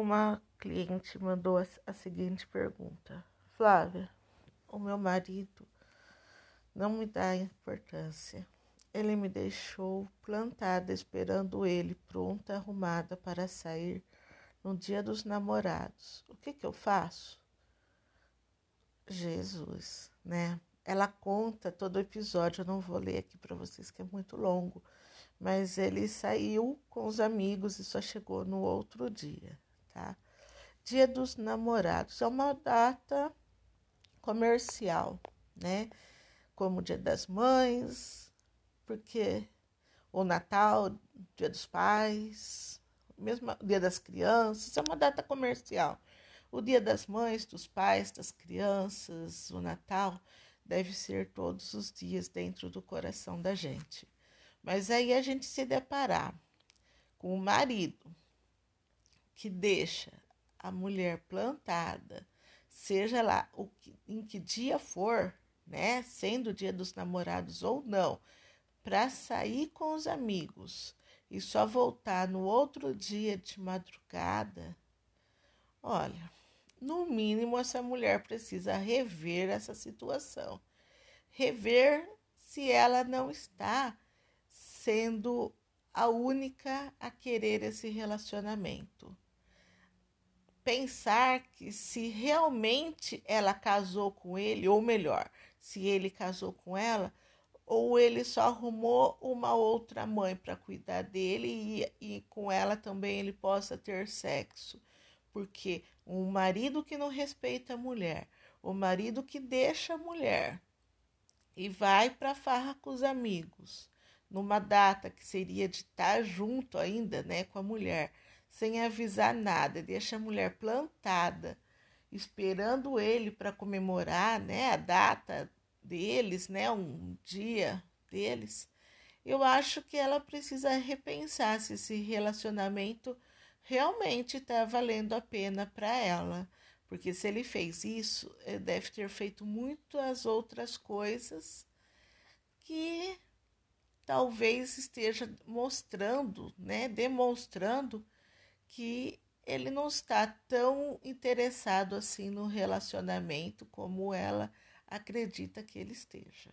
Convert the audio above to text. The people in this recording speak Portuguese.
Uma cliente mandou a seguinte pergunta: Flávia, o meu marido não me dá importância. Ele me deixou plantada esperando ele, pronta, arrumada para sair no dia dos namorados. O que, que eu faço? Jesus, né? Ela conta todo o episódio, eu não vou ler aqui para vocês que é muito longo, mas ele saiu com os amigos e só chegou no outro dia, tá? Dia dos Namorados é uma data comercial, né? Como Dia das Mães, porque o Natal, Dia dos Pais, mesmo Dia das Crianças, é uma data comercial. O Dia das Mães, dos Pais, das Crianças, o Natal deve ser todos os dias dentro do coração da gente. Mas aí a gente se deparar com o marido que deixa a mulher plantada, seja lá o que, em que dia for, né, sendo o dia dos namorados ou não, para sair com os amigos e só voltar no outro dia de madrugada, olha, no mínimo essa mulher precisa rever essa situação. Rever se ela não está sendo a única a querer esse relacionamento pensar que se realmente ela casou com ele, ou melhor, se ele casou com ela, ou ele só arrumou uma outra mãe para cuidar dele e, e com ela também ele possa ter sexo. Porque um marido que não respeita a mulher, o marido que deixa a mulher e vai para farra com os amigos, numa data que seria de estar junto ainda, né, com a mulher sem avisar nada, deixa a mulher plantada, esperando ele para comemorar, né, a data deles, né, um dia deles. Eu acho que ela precisa repensar se esse relacionamento realmente está valendo a pena para ela. Porque se ele fez isso, ele deve ter feito muitas outras coisas que talvez esteja mostrando, né, demonstrando que ele não está tão interessado assim no relacionamento como ela acredita que ele esteja.